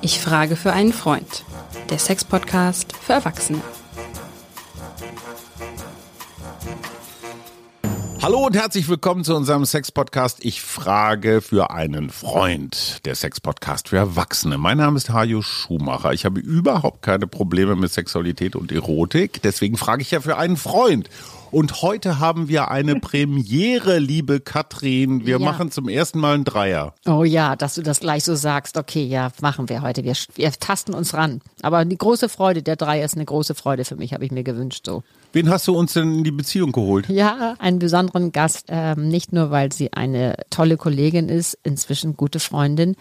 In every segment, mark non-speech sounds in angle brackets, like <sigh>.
Ich frage für einen Freund. Der Sex-Podcast für Erwachsene. Hallo und herzlich willkommen zu unserem Sex-Podcast. Ich frage für einen Freund. Der Sex-Podcast für Erwachsene. Mein Name ist Hajo Schumacher. Ich habe überhaupt keine Probleme mit Sexualität und Erotik. Deswegen frage ich ja für einen Freund. Und heute haben wir eine <laughs> Premiere, liebe Katrin. Wir ja. machen zum ersten Mal einen Dreier. Oh ja, dass du das gleich so sagst. Okay, ja, machen wir heute. Wir, wir tasten uns ran. Aber die große Freude, der Dreier ist eine große Freude für mich, habe ich mir gewünscht so. Wen hast du uns denn in die Beziehung geholt? Ja, einen besonderen Gast. Ähm, nicht nur, weil sie eine tolle Kollegin ist, inzwischen gute Freundin,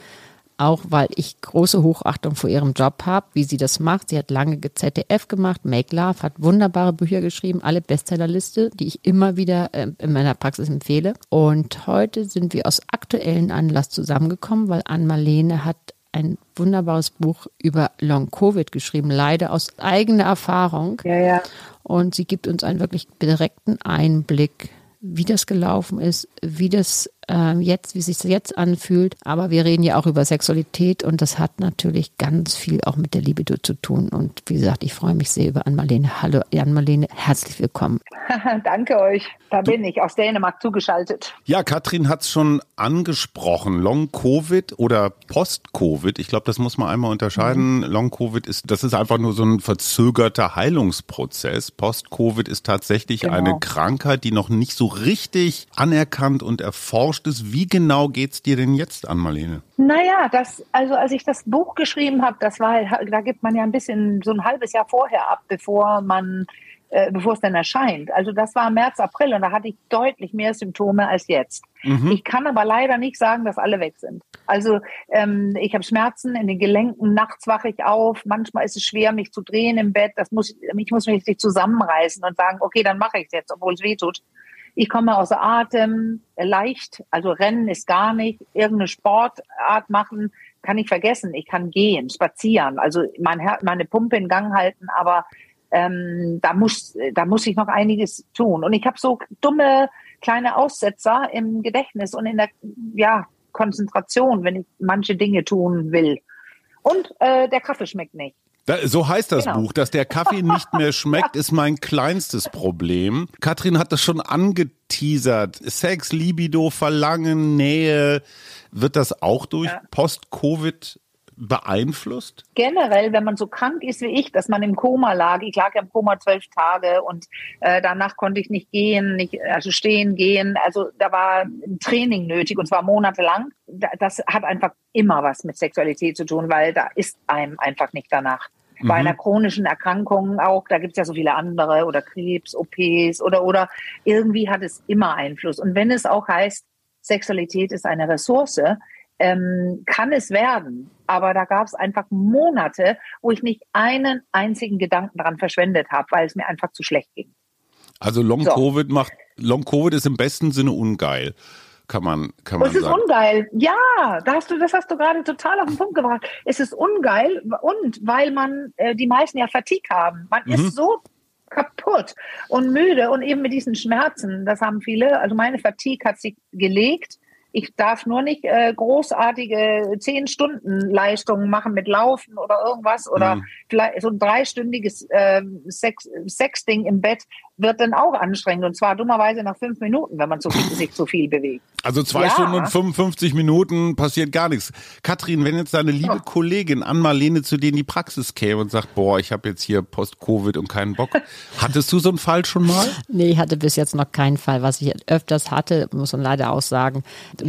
auch weil ich große Hochachtung vor ihrem Job habe, wie sie das macht. Sie hat lange ZDF gemacht, Make Love, hat wunderbare Bücher geschrieben, alle Bestsellerliste, die ich immer wieder äh, in meiner Praxis empfehle. Und heute sind wir aus aktuellen Anlass zusammengekommen, weil Ann-Marlene hat ein wunderbares Buch über Long Covid geschrieben, leider aus eigener Erfahrung. Ja, ja. Und sie gibt uns einen wirklich direkten Einblick, wie das gelaufen ist, wie das äh, jetzt, wie sich jetzt anfühlt. Aber wir reden ja auch über Sexualität und das hat natürlich ganz viel auch mit der Libido zu tun. Und wie gesagt, ich freue mich sehr über Ann-Marlene. Hallo Ann-Marlene, herzlich willkommen. <laughs> Danke euch. Da bin ich aus Dänemark zugeschaltet. Ja, Katrin hat es schon angesprochen. Long-Covid oder Post-Covid. Ich glaube, das muss man einmal unterscheiden. Mhm. Long-Covid ist, das ist einfach nur so ein verzögerter Heilungsprozess. Post-Covid ist tatsächlich genau. eine Krankheit, die noch nicht so richtig anerkannt und erforscht erforscht ist. Wie genau geht es dir denn jetzt an, Marlene? Naja, das, also als ich das Buch geschrieben habe, das war, da gibt man ja ein bisschen so ein halbes Jahr vorher ab, bevor man äh, bevor es dann erscheint. Also das war März, April und da hatte ich deutlich mehr Symptome als jetzt. Mhm. Ich kann aber leider nicht sagen, dass alle weg sind. Also ähm, ich habe Schmerzen in den Gelenken, nachts wache ich auf, manchmal ist es schwer, mich zu drehen im Bett. Das muss, ich muss mich zusammenreißen und sagen, okay, dann mache ich es jetzt, obwohl es weh tut. Ich komme außer Atem, leicht, also Rennen ist gar nicht, irgendeine Sportart machen kann ich vergessen. Ich kann gehen, spazieren, also mein Her meine Pumpe in Gang halten, aber ähm, da muss da muss ich noch einiges tun. Und ich habe so dumme kleine Aussetzer im Gedächtnis und in der ja Konzentration, wenn ich manche Dinge tun will. Und äh, der Kaffee schmeckt nicht. Da, so heißt das genau. Buch. Dass der Kaffee nicht mehr schmeckt, ist mein kleinstes Problem. Katrin hat das schon angeteasert. Sex, Libido, Verlangen, Nähe. Wird das auch durch ja. Post-Covid beeinflusst? Generell, wenn man so krank ist wie ich, dass man im Koma lag. Ich lag ja im Koma zwölf Tage und äh, danach konnte ich nicht gehen, nicht also stehen, gehen. Also da war ein Training nötig und zwar monatelang. Das hat einfach immer was mit Sexualität zu tun, weil da ist einem einfach nicht danach. Bei einer mhm. chronischen Erkrankung auch, da gibt es ja so viele andere oder Krebs, OPs oder oder irgendwie hat es immer Einfluss. Und wenn es auch heißt, Sexualität ist eine Ressource, ähm, kann es werden. Aber da gab es einfach Monate, wo ich nicht einen einzigen Gedanken daran verschwendet habe, weil es mir einfach zu schlecht ging. Also Long so. Covid macht Long Covid ist im besten Sinne ungeil. Kann man, kann man es ist sagen. ungeil. Ja, da hast du, das hast du gerade total auf den Punkt gebracht. Es ist ungeil und weil man äh, die meisten ja Fatigue haben. Man mhm. ist so kaputt und müde und eben mit diesen Schmerzen. Das haben viele. Also meine Fatigue hat sich gelegt ich darf nur nicht äh, großartige zehn Stunden Leistungen machen mit Laufen oder irgendwas oder mhm. vielleicht so ein dreistündiges äh, Sex, Sexding im Bett wird dann auch anstrengend und zwar dummerweise nach fünf Minuten, wenn man so viel, sich zu viel bewegt. Also zwei ja. Stunden und 55 Minuten passiert gar nichts. Katrin, wenn jetzt deine liebe oh. Kollegin Ann-Marlene zu dir in die Praxis käme und sagt, boah, ich habe jetzt hier Post-Covid und keinen Bock. <laughs> Hattest du so einen Fall schon mal? Nee, ich hatte bis jetzt noch keinen Fall. Was ich öfters hatte, muss man leider auch sagen,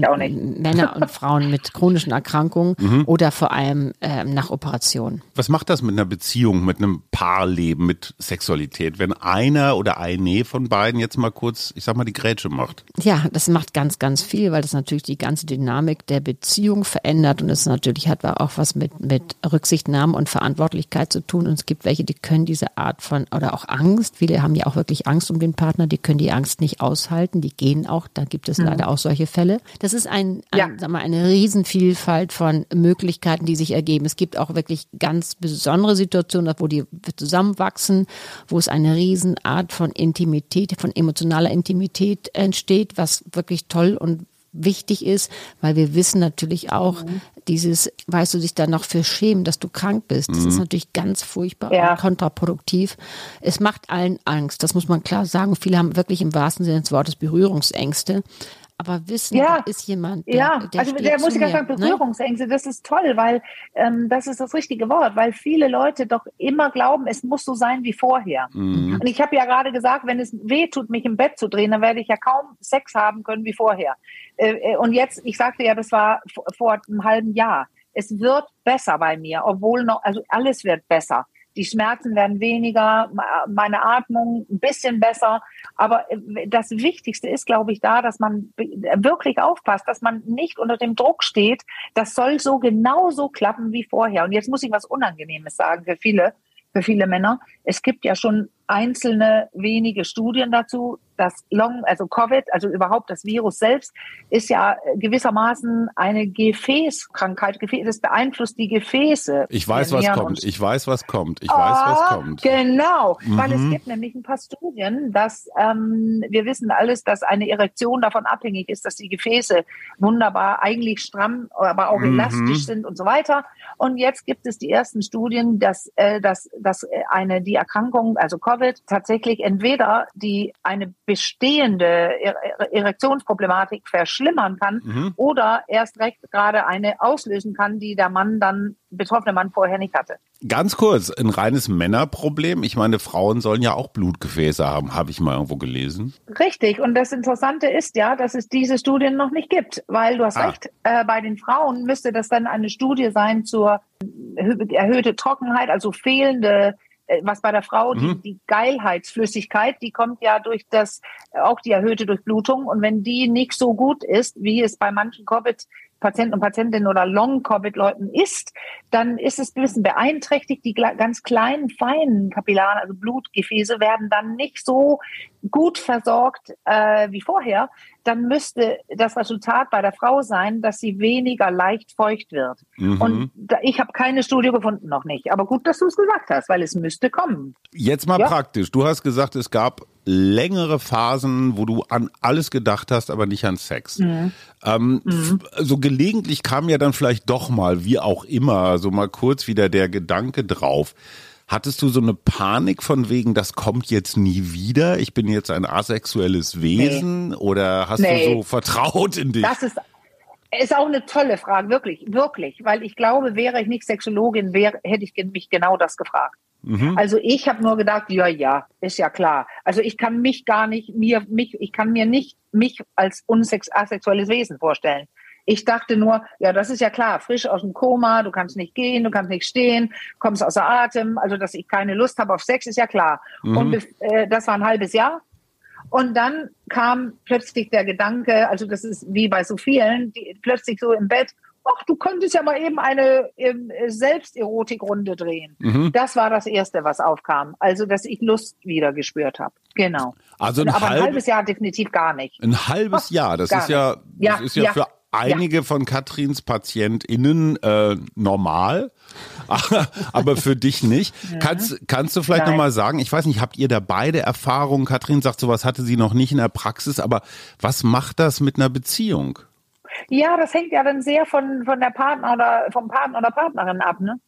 auch Männer und Frauen mit chronischen Erkrankungen mhm. oder vor allem ähm, nach Operationen. Was macht das mit einer Beziehung, mit einem Paarleben, mit Sexualität, wenn einer oder eine von beiden jetzt mal kurz, ich sag mal, die Grätsche macht? Ja, das macht ganz, ganz viel, weil das natürlich die ganze Dynamik der Beziehung verändert und es natürlich hat auch was mit, mit Rücksichtnahme und Verantwortlichkeit zu tun. Und es gibt welche, die können diese Art von, oder auch Angst, viele haben ja auch wirklich Angst um den Partner, die können die Angst nicht aushalten, die gehen auch, da gibt es mhm. leider auch solche Fälle. Das ist ein, ein ja. sag mal, eine Riesenvielfalt von Möglichkeiten, die sich ergeben. Es gibt auch wirklich ganz besondere Situationen, wo die zusammenwachsen, wo es eine Riesenart von Intimität, von emotionaler Intimität entsteht, was wirklich toll und wichtig ist, weil wir wissen natürlich auch, mhm. dieses, weißt du, sich dann noch für schämen, dass du krank bist. Das mhm. ist natürlich ganz furchtbar ja. und kontraproduktiv. Es macht allen Angst, das muss man klar sagen. Viele haben wirklich im wahrsten Sinne des Wortes Berührungsängste aber wissen, ja, da ist jemand. Der, ja, der also der muss ich sagen, ne? Berührungsängste, ne? das ist toll, weil ähm, das ist das richtige Wort, weil viele Leute doch immer glauben, es muss so sein wie vorher. Mhm. Und ich habe ja gerade gesagt, wenn es weh tut, mich im Bett zu drehen, dann werde ich ja kaum Sex haben können wie vorher. Äh, äh und jetzt, ich sagte ja, das war vor einem halben Jahr. Es wird besser bei mir, obwohl noch, also alles wird besser die Schmerzen werden weniger, meine Atmung ein bisschen besser. Aber äh, das Wichtigste ist, glaube ich, da, dass man wirklich aufpasst, dass man nicht unter dem Druck steht. Das soll so genauso klappen wie vorher. Und jetzt muss ich was Unangenehmes sagen für viele, für viele Männer. Es gibt ja schon einzelne wenige Studien dazu, das Long, also Covid, also überhaupt das Virus selbst, ist ja gewissermaßen eine Gefäßkrankheit. Das beeinflusst die Gefäße. Ich weiß, was kommt. Ich weiß, was kommt. Ich oh, weiß, was ah, kommt. Genau, mhm. weil es mhm. gibt nämlich ein paar Studien, dass ähm, wir wissen alles, dass eine Erektion davon abhängig ist, dass die Gefäße wunderbar eigentlich stramm, aber auch mhm. elastisch sind und so weiter. Und jetzt gibt es die ersten Studien, dass, äh, dass, dass eine die Erkrankung, also Covid, tatsächlich entweder die eine bestehende Erektionsproblematik verschlimmern kann mhm. oder erst recht gerade eine auslösen kann, die der Mann dann, betroffene Mann vorher nicht hatte. Ganz kurz, ein reines Männerproblem. Ich meine, Frauen sollen ja auch Blutgefäße haben, habe ich mal irgendwo gelesen. Richtig. Und das Interessante ist ja, dass es diese Studien noch nicht gibt, weil du hast ah. recht, äh, bei den Frauen müsste das dann eine Studie sein zur erhöhte Trockenheit, also fehlende äh, was bei der Frau, mhm. die, die Geilheitsflüssigkeit, die kommt ja durch das, auch die erhöhte Durchblutung. Und wenn die nicht so gut ist, wie es bei manchen Covid Patienten und Patientinnen oder Long-Covid-Leuten ist, dann ist es ein bisschen beeinträchtigt. Die ganz kleinen, feinen Kapillaren, also Blutgefäße, werden dann nicht so gut versorgt äh, wie vorher. Dann müsste das Resultat bei der Frau sein, dass sie weniger leicht feucht wird. Mhm. Und da, ich habe keine Studie gefunden, noch nicht. Aber gut, dass du es gesagt hast, weil es müsste kommen. Jetzt mal ja? praktisch. Du hast gesagt, es gab längere Phasen, wo du an alles gedacht hast, aber nicht an Sex. Mhm. Ähm, mhm. So gelegentlich kam ja dann vielleicht doch mal, wie auch immer, so mal kurz wieder der Gedanke drauf. Hattest du so eine Panik von wegen, das kommt jetzt nie wieder? Ich bin jetzt ein asexuelles Wesen nee. oder hast nee. du so vertraut in dich? Das ist ist auch eine tolle Frage, wirklich, wirklich, weil ich glaube, wäre ich nicht Sexologin, wäre, hätte ich mich genau das gefragt. Mhm. Also ich habe nur gedacht, ja, ja, ist ja klar. Also ich kann mich gar nicht, mir, mich, ich kann mir nicht mich als unsex asexuelles Wesen vorstellen. Ich dachte nur, ja, das ist ja klar, frisch aus dem Koma, du kannst nicht gehen, du kannst nicht stehen, kommst außer Atem, also dass ich keine Lust habe auf Sex, ist ja klar. Mhm. Und äh, das war ein halbes Jahr. Und dann kam plötzlich der Gedanke, also das ist wie bei so vielen, die plötzlich so im Bett, ach, du könntest ja mal eben eine ähm, Selbsterotikrunde drehen. Mhm. Das war das Erste, was aufkam. Also, dass ich Lust wieder gespürt habe. Genau. Also ein Aber halb, ein halbes Jahr definitiv gar nicht. Ein halbes Jahr, das ist ja, das ja, ist ja, ja für einige ja. von Katrins PatientInnen äh, normal, <laughs> aber für dich nicht. Ja. Kannst, kannst du vielleicht nochmal sagen, ich weiß nicht, habt ihr da beide Erfahrungen? Katrin sagt, sowas hatte sie noch nicht in der Praxis, aber was macht das mit einer Beziehung? Ja, das hängt ja dann sehr von, von der Partner oder vom Partner oder Partnerin ab, ne?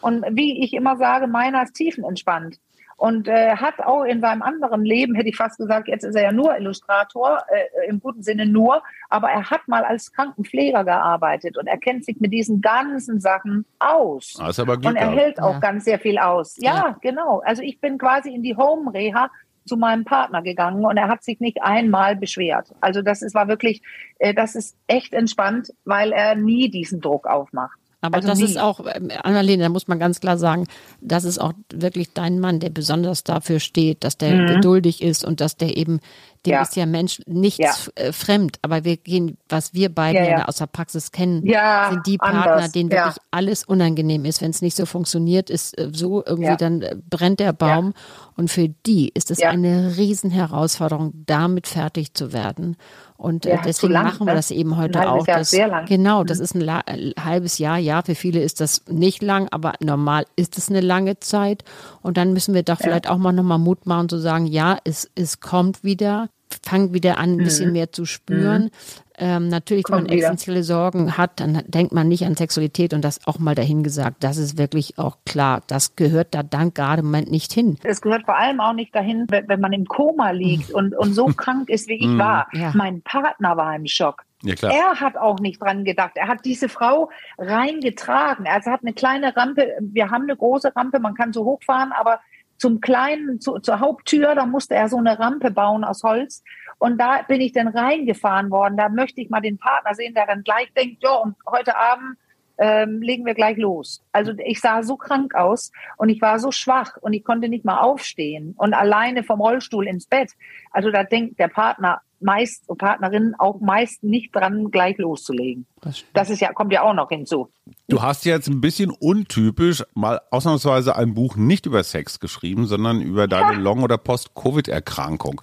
Und wie ich immer sage, meiner ist tiefenentspannt. Und äh, hat auch in seinem anderen Leben, hätte ich fast gesagt, jetzt ist er ja nur Illustrator, äh, im guten Sinne nur, aber er hat mal als Krankenpfleger gearbeitet und er kennt sich mit diesen ganzen Sachen aus. Das ist aber und er hält auch ja. ganz sehr viel aus. Ja, ja, genau. Also ich bin quasi in die Home-Reha zu meinem Partner gegangen und er hat sich nicht einmal beschwert. Also das ist, war wirklich, äh, das ist echt entspannt, weil er nie diesen Druck aufmacht. Aber also das nie. ist auch, äh, Annalena, da muss man ganz klar sagen, das ist auch wirklich dein Mann, der besonders dafür steht, dass der mhm. geduldig ist und dass der eben dem ja. ist ja Mensch nichts ja. Äh, fremd, aber wir gehen, was wir beide ja, aus der Praxis kennen, sind die Partner, anders. denen wirklich alles unangenehm ist. Wenn es nicht so funktioniert, ist äh, so irgendwie, dann äh, brennt der Baum. Und für die ist es eine Riesenherausforderung, damit fertig zu werden. Und ja, deswegen lang, machen wir ne? das eben heute auch. Jahr, das. Genau, das mhm. ist ein, ein, halbes Jahr. Ja, für viele ist das nicht lang, aber normal ist es eine lange Zeit. Und dann müssen wir doch ja. vielleicht auch mal nochmal Mut machen zu sagen, ja, es, es kommt wieder, fangt wieder an, ein bisschen mhm. mehr zu spüren. Mhm. ähm, natürlich, wenn man Kommt wieder. existenzielle Sorgen hat, dann denkt man nicht an Sexualität und das auch mal dahingesagt. Das ist wirklich auch klar. Das gehört da dann gerade im Moment nicht hin. Es gehört vor allem auch nicht dahin, wenn man im Koma liegt und, und so <laughs> krank ist, wie ich war. Ja. Mein Partner war im Schock. Ja, klar. Er hat auch nicht dran gedacht. Er hat diese Frau reingetragen. Also er hat eine kleine Rampe. Wir haben eine große Rampe, man kann so hochfahren, aber zum kleinen, zu, zur Haupttür, da musste er so eine Rampe bauen aus Holz. Und da bin ich dann reingefahren worden. Da möchte ich mal den Partner sehen, der dann gleich denkt, ja, und heute Abend ähm, legen wir gleich los. Also ich sah so krank aus und ich war so schwach und ich konnte nicht mal aufstehen und alleine vom Rollstuhl ins Bett. Also da denkt der Partner meist und Partnerin auch meist nicht dran, gleich loszulegen. Das ist ja, kommt ja auch noch hinzu. Du hast jetzt ein bisschen untypisch mal ausnahmsweise ein Buch nicht über Sex geschrieben, sondern über deine Long- oder Post-Covid-Erkrankung.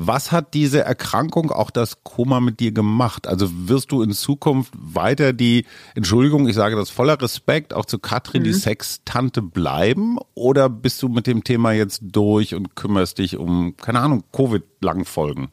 Was hat diese Erkrankung, auch das Koma mit dir gemacht? Also wirst du in Zukunft weiter die, Entschuldigung, ich sage das voller Respekt, auch zu Katrin, die Sextante bleiben? Oder bist du mit dem Thema jetzt durch und kümmerst dich um, keine Ahnung, Covid-Langfolgen?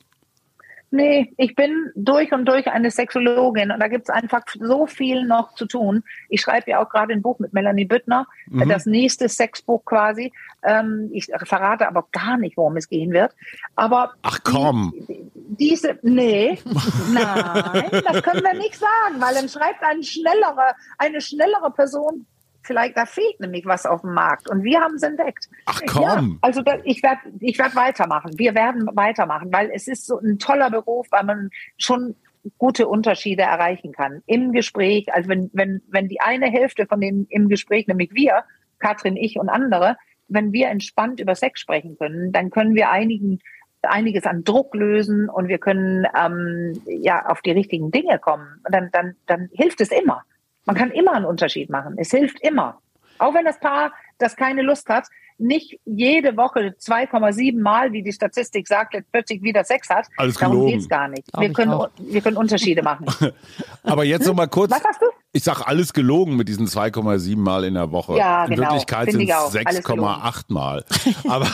Nee, ich bin durch und durch eine Sexologin und da gibt's einfach so viel noch zu tun. Ich schreibe ja auch gerade ein Buch mit Melanie Büttner, Mhm. das nächste Sexbuch quasi. Ähm, ich verrate aber gar nicht, worum es gehen wird. Aber Ach komm. Die, diese, nee, <laughs> nein, das können wir nicht sagen, weil dann schreibt eine schnellere, eine schnellere Person, vielleicht da fehlt nämlich was auf dem Markt und wir haben es entdeckt. Ach Ja, komm. also da, ich werde ich werd weitermachen. Wir werden weitermachen, weil es ist so ein toller Beruf, weil man schon gute Unterschiede erreichen kann im Gespräch. Also wenn, wenn, wenn die eine Hälfte von denen im Gespräch, nämlich wir, Katrin, ich und andere, wenn wir entspannt über Sex sprechen können, dann können wir einigen einiges an Druck lösen und wir können ähm, ja auf die richtigen Dinge kommen. Und dann, dann, dann hilft es immer. Man kann immer einen Unterschied machen. Es hilft immer. Auch wenn das Paar, das keine Lust hat, nicht jede Woche 2,7 Mal, wie die Statistik sagt, plötzlich wieder Sex hat. Alles Darum gelogen. geht's gar nicht. Glaub Wir können, auch. wir können Unterschiede <laughs> machen. Aber jetzt noch mal kurz. Was hast du? Ich sag alles gelogen mit diesen 2,7 Mal in der Woche. Ja, in genau. Wirklichkeit sind es auch. Alles gelogen. 6,8 Mal. <laughs> Aber,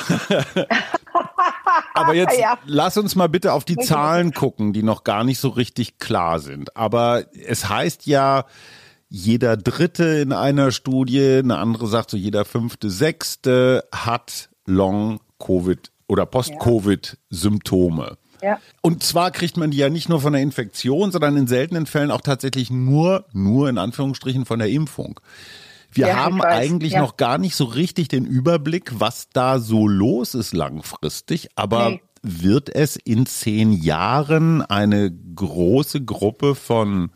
aber jetzt Ja. lass uns mal bitte auf die. Zahlen gucken, die noch gar nicht so richtig klar sind. Aber es heißt ja, jeder Dritte in einer Studie, eine andere sagt so, jeder fünfte, sechste hat Long-Covid oder Post-Covid-Symptome. Ja. Und zwar kriegt man die ja nicht nur von der Infektion, sondern in seltenen Fällen auch tatsächlich nur, nur in Anführungsstrichen von der Impfung. Wir Ja, haben eigentlich Ja. noch gar nicht so richtig den Überblick, was da so los ist langfristig. Aber Nee. wird es in zehn Jahren eine große Gruppe von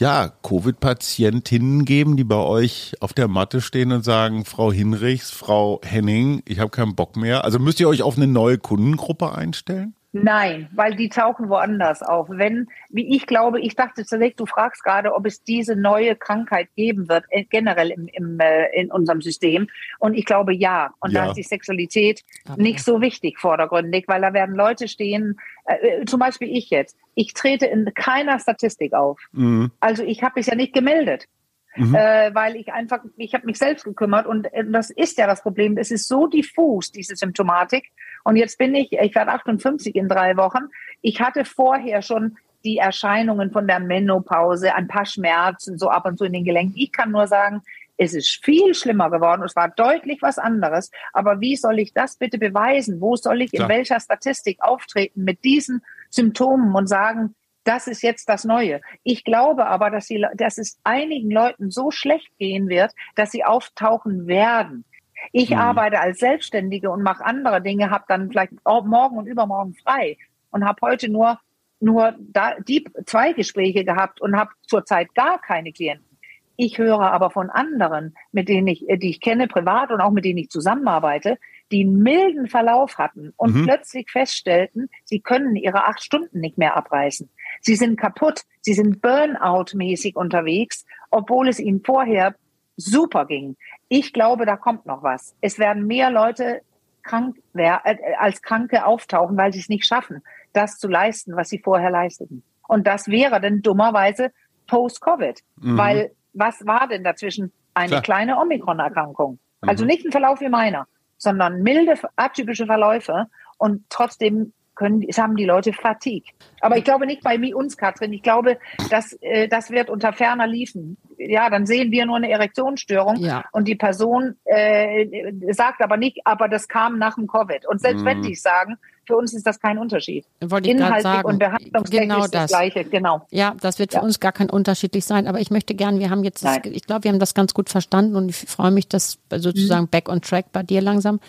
ja, Covid-Patientinnen geben, die bei euch auf der Matte stehen und sagen, Frau Hinrichs, Frau Henning, ich habe keinen Bock mehr. Also müsst ihr euch auf eine neue Kundengruppe einstellen? Nein, weil die tauchen woanders auf. Wenn, wie ich glaube, ich dachte zunächst, du fragst gerade, ob es diese neue Krankheit geben wird, äh, generell im, im, äh, in unserem System. Und ich glaube ja. Und Ja. da ist die Sexualität nicht so wichtig vordergründig, weil da werden Leute stehen, äh, äh, zum Beispiel ich jetzt. Ich trete in keiner Statistik auf. Mhm. Also ich habe mich ja nicht gemeldet. Äh, weil ich einfach, ich habe mich selbst gekümmert und äh, das ist ja das Problem. Es ist so diffus, diese Symptomatik. Und jetzt bin ich, ich werde 58 in drei Wochen. Ich hatte vorher schon die Erscheinungen von der Menopause, ein paar Schmerzen, so ab und zu in den Gelenken. Ich kann nur sagen, es ist viel schlimmer geworden. Es war deutlich was anderes. Aber wie soll ich das bitte beweisen? Wo soll ich in welcher Statistik auftreten mit diesen Symptomen und sagen, das ist jetzt das Neue. Ich glaube aber, dass, sie, dass es einigen Leuten so schlecht gehen wird, dass sie auftauchen werden. Ich Mhm. arbeite als Selbstständige und mache andere Dinge, habe dann vielleicht morgen und übermorgen frei und habe heute nur nur da, die zwei Gespräche gehabt und habe zurzeit gar keine Klienten. Ich höre aber von anderen, mit denen ich, äh, die ich kenne privat und auch mit denen ich zusammenarbeite, die einen milden Verlauf hatten und Mhm. plötzlich feststellten, sie können ihre acht Stunden nicht mehr abreißen. Sie sind kaputt, sie sind Burnout-mäßig unterwegs, obwohl es ihnen vorher super ging. Ich glaube, da kommt noch was. Es werden mehr Leute krank äh, als Kranke auftauchen, weil sie es nicht schaffen, das zu leisten, was sie vorher leisteten. Und das wäre dann dummerweise Post-Covid. Mhm. Weil was war denn dazwischen? Eine Klar. kleine Omikron-Erkrankung. Also Mhm. nicht ein Verlauf wie meiner, sondern milde, atypische Verläufe. Und trotzdem können, das haben die Leute Fatigue. Aber ich glaube nicht bei mir, uns, Katrin. Ich glaube, dass, äh, das wird unter ferner liefen. Ja, dann sehen wir nur eine Erektionsstörung Ja. und die Person äh, sagt aber nicht, aber das kam nach dem Covid. Und selbst wenn die es sagen, für uns ist das kein Unterschied. Inhaltlich sagen. und behandlungstechnisch Genau ist das das. Gleiche. Genau. Ja, das wird für Ja. uns gar kein unterschiedlich sein. Aber ich möchte gern, wir haben jetzt, das, ich glaube, wir haben das ganz gut verstanden und ich freue mich, dass sozusagen Mhm. back on track bei dir langsam.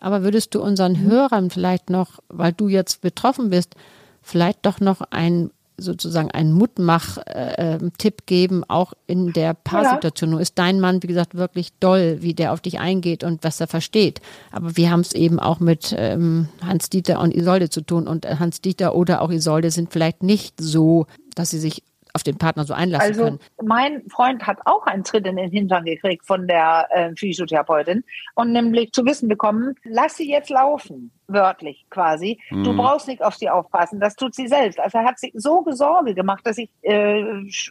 Aber würdest du unseren Mhm. Hörern vielleicht noch, weil du jetzt betroffen bist, vielleicht doch noch ein sozusagen einen Mutmach-Tipp geben, auch in der Paarsituation. Nun ist dein Mann, wie gesagt, wirklich doll, wie der auf dich eingeht und was er versteht. Aber wir haben es eben auch mit ähm, Hans-Dieter und Isolde zu tun. Und äh, Hans-Dieter oder auch Isolde sind vielleicht nicht so, dass sie sich auf den Partner so einlassen Also können. mein Freund hat auch einen Tritt in den Hintern gekriegt von der äh, Physiotherapeutin und nämlich zu wissen bekommen, lass sie jetzt laufen, wörtlich quasi. Du brauchst nicht auf sie aufpassen, das tut sie selbst. Also er hat sich so Sorge gemacht, dass ich äh,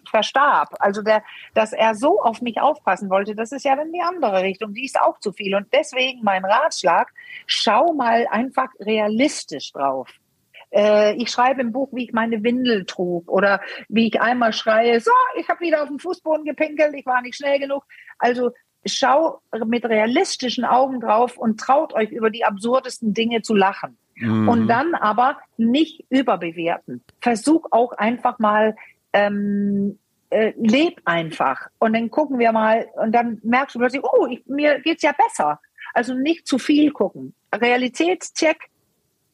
verstarb. Also der, dass er so auf mich aufpassen wollte, das ist ja dann die andere Richtung. Die ist auch zu viel. Und deswegen mein Ratschlag, schau mal einfach realistisch drauf. Äh, ich schreibe im Buch, wie ich meine Windel trug oder wie ich einmal schreie, so, ich habe wieder auf den Fußboden gepinkelt, ich war nicht schnell genug. Also schau mit realistischen Augen drauf und traut euch über die absurdesten Dinge zu lachen. Und dann aber nicht überbewerten. Versuch auch einfach mal, ähm, äh, leb einfach. Und dann gucken wir mal und dann merkst du plötzlich, oh, ich, mir geht's ja besser. Also nicht zu viel gucken. Realitätscheck,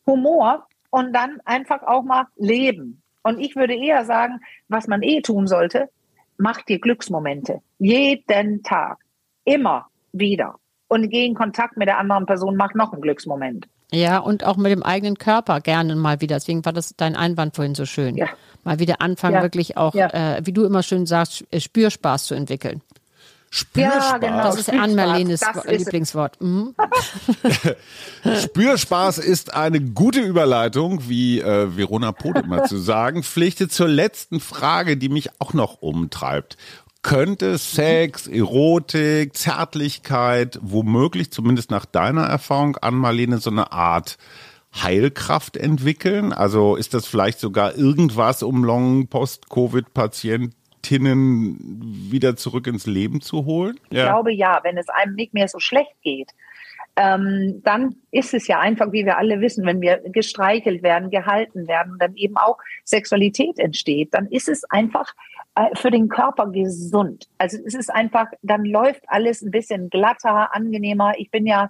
Humor und dann einfach auch mal leben. Und ich würde eher sagen, was man eh tun sollte, mach dir Glücksmomente. Jeden Tag. Immer wieder. Und geh in Kontakt mit der anderen Person, mach noch einen Glücksmoment. Ja, und auch mit dem eigenen Körper gerne mal wieder. Deswegen war das dein Einwand vorhin so schön. Ja. Mal wieder anfangen, Ja. wirklich auch, Ja. äh, wie du immer schön sagst, Spürspaß zu entwickeln. Spürspaß. Ja, genau. Das ist Spürspaß, Ann-Marlenes das ist es. Lieblingswort. Mhm. <laughs> Spürspaß ist eine gute Überleitung, wie äh, Verona Poth immer zu <laughs> sagen pflichtet, zur letzten Frage, die mich auch noch umtreibt. Könnte Sex, Erotik, Zärtlichkeit, womöglich, zumindest nach deiner Erfahrung, an Marlene, so eine Art Heilkraft entwickeln? Also ist das vielleicht sogar irgendwas, um Long-Post-Covid-Patientinnen wieder zurück ins Leben zu holen? Ich glaube ja, wenn es einem nicht mehr so schlecht geht, ähm, dann ist es ja einfach, wie wir alle wissen, wenn wir gestreichelt werden, gehalten werden, dann eben auch Sexualität entsteht, dann ist es einfach äh, für den Körper gesund. Also es ist einfach, dann läuft alles ein bisschen glatter, angenehmer. Ich bin ja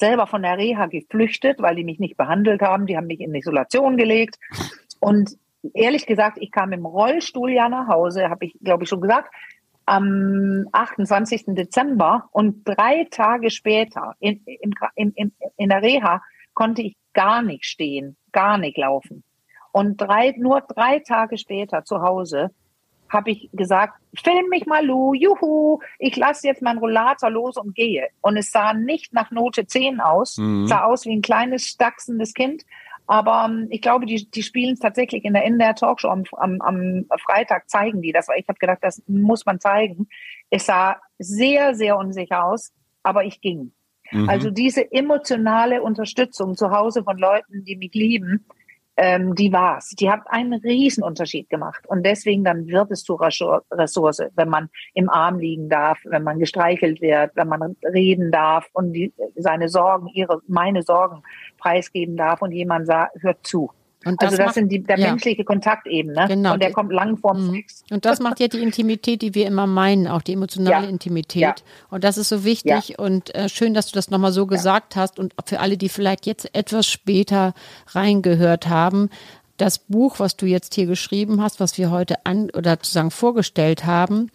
selber von der Reha geflüchtet, weil die mich nicht behandelt haben. Die haben mich in Isolation gelegt. Und ehrlich gesagt, ich kam im Rollstuhl ja nach Hause, habe ich, glaube ich, schon gesagt, am 28. Dezember und drei Tage später in, im, im, in der Reha konnte ich gar nicht stehen, gar nicht laufen. Und drei, nur drei Tage später zu Hause habe ich gesagt, film mich mal, Lu, juhu, ich lasse jetzt meinen Rollator los und gehe. Und es sah nicht nach Note 10 aus, Mhm. sah aus wie ein kleines, stachsendes Kind. Aber ähm, ich glaube, die, die spielen es tatsächlich in der, in der Talkshow am, am, am Freitag, zeigen die das. Ich habe gedacht, das muss man zeigen. Es sah sehr, sehr unsicher aus, aber ich ging. Mhm. Also diese emotionale Unterstützung zu Hause von Leuten, die mich lieben, ähm, die war's. Die hat einen Riesenunterschied gemacht. Und deswegen dann wird es zur Ressour- Ressource, wenn man im Arm liegen darf, wenn man gestreichelt wird, wenn man reden darf und die, seine Sorgen, ihre, meine Sorgen preisgeben darf und jemand sagt, hört zu. Und das also das macht- sind die, der ja. menschliche Kontakt eben, ne? Genau. Und der kommt lang vorm Mhm. Sex. Und das macht ja die Intimität, die wir immer meinen, auch die emotionale Ja. Intimität. Ja. Und das ist so wichtig und äh, schön, dass du das nochmal so gesagt hast. Und für alle, die vielleicht jetzt etwas später reingehört haben, das Buch, was du jetzt hier geschrieben hast, was wir heute an oder sozusagen vorgestellt haben,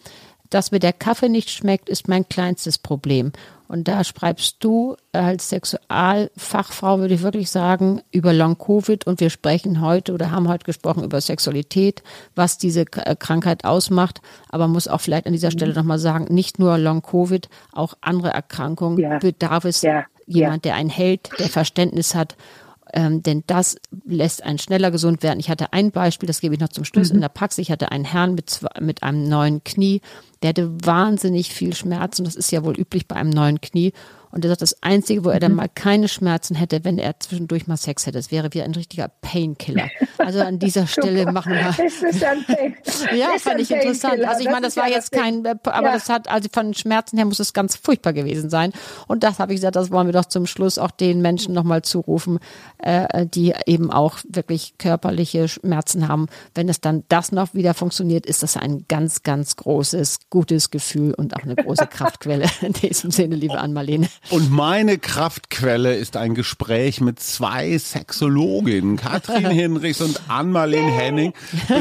dass mir der Kaffee nicht schmeckt, ist mein kleinstes Problem. Und da schreibst du als Sexualfachfrau, würde ich wirklich sagen, über Long-Covid und wir sprechen heute oder haben heute gesprochen über Sexualität, was diese äh, Krankheit ausmacht. Aber man muss auch vielleicht an dieser Stelle nochmal sagen, nicht nur Long-Covid, auch andere Erkrankungen Ja. bedarf es Ja. jemand, der einen hält, der Verständnis hat. Ähm, denn das lässt einen schneller gesund werden. Ich hatte ein Beispiel, das gebe ich noch zum Schluss in der Praxis. Ich hatte einen Herrn mit, zwei, mit einem neuen Knie, der hatte wahnsinnig viel Schmerzen. Das ist ja wohl üblich bei einem neuen Knie. Und er sagt, das Einzige, wo er dann mal keine Schmerzen hätte, wenn er zwischendurch mal Sex hätte, das wäre wie ein richtiger Painkiller. Also an dieser <laughs> Stelle machen wir das? <laughs> Ja, Ist fand ich interessant. Also ich meine, das ist war jetzt das kein, aber Ja. das hat, also von Schmerzen her muss es ganz furchtbar gewesen sein. Und das habe ich gesagt, das wollen wir doch zum Schluss auch den Menschen nochmal zurufen, äh, die eben auch wirklich körperliche Schmerzen haben. Wenn es dann das noch wieder funktioniert, ist das ein ganz, ganz großes, gutes Gefühl und auch eine große <laughs> Kraftquelle. In diesem Sinne, liebe Ann-Marlene. Und meine Kraftquelle ist ein Gespräch mit zwei Sexologinnen, Katrin <laughs> Hinrichs und Ann-Marlene Henning.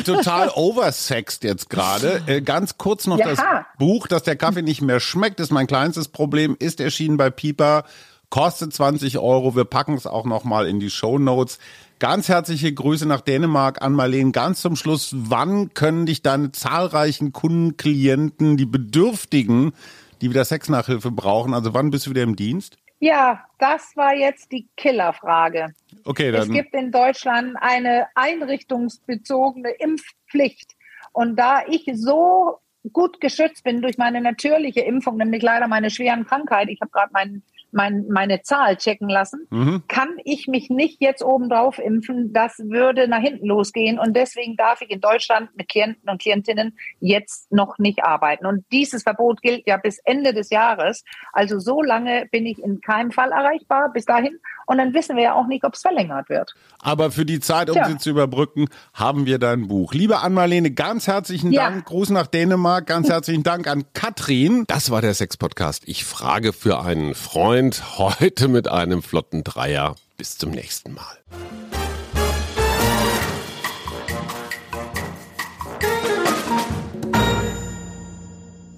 Total oversext jetzt gerade. Äh, ganz kurz noch Ja. das Buch, dass der Kaffee nicht mehr schmeckt, ist mein kleinstes Problem, ist erschienen bei Pieper, kostet 20 Euro. Wir packen es auch noch mal in die Show Notes. Ganz herzliche Grüße nach Dänemark an Marlene. Ganz zum Schluss, wann können dich deine zahlreichen Kunden, Klienten, die Bedürftigen, die wieder Sexnachhilfe brauchen, also wann bist du wieder im Dienst? Ja, das war jetzt die Killerfrage. Okay, Es dann. gibt in Deutschland eine einrichtungsbezogene Impfpflicht. Und da ich so gut geschützt bin durch meine natürliche Impfung, nämlich leider meine schweren Krankheit, ich habe gerade mein, mein, meine Zahl checken lassen, Mhm. kann ich mich nicht jetzt obendrauf impfen. Das würde nach hinten losgehen. Und deswegen darf ich in Deutschland mit Klienten und Klientinnen jetzt noch nicht arbeiten. Und dieses Verbot gilt ja bis Ende des Jahres. Also so lange bin ich in keinem Fall erreichbar bis dahin. Und dann wissen wir ja auch nicht, ob es verlängert wird. Aber für die Zeit, um Tja. sie zu überbrücken, haben wir dein Buch. Liebe Ann-Marlene, ganz herzlichen Ja. Dank. Gruß nach Dänemark. Ganz <laughs> herzlichen Dank an Katrin. Das war der Sex-Podcast. Ich frage für einen Freund. Heute mit einem flotten Dreier. Bis zum nächsten Mal.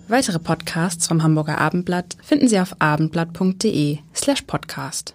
Weitere Podcasts vom Hamburger Abendblatt finden Sie auf abendblatt.de slash podcast.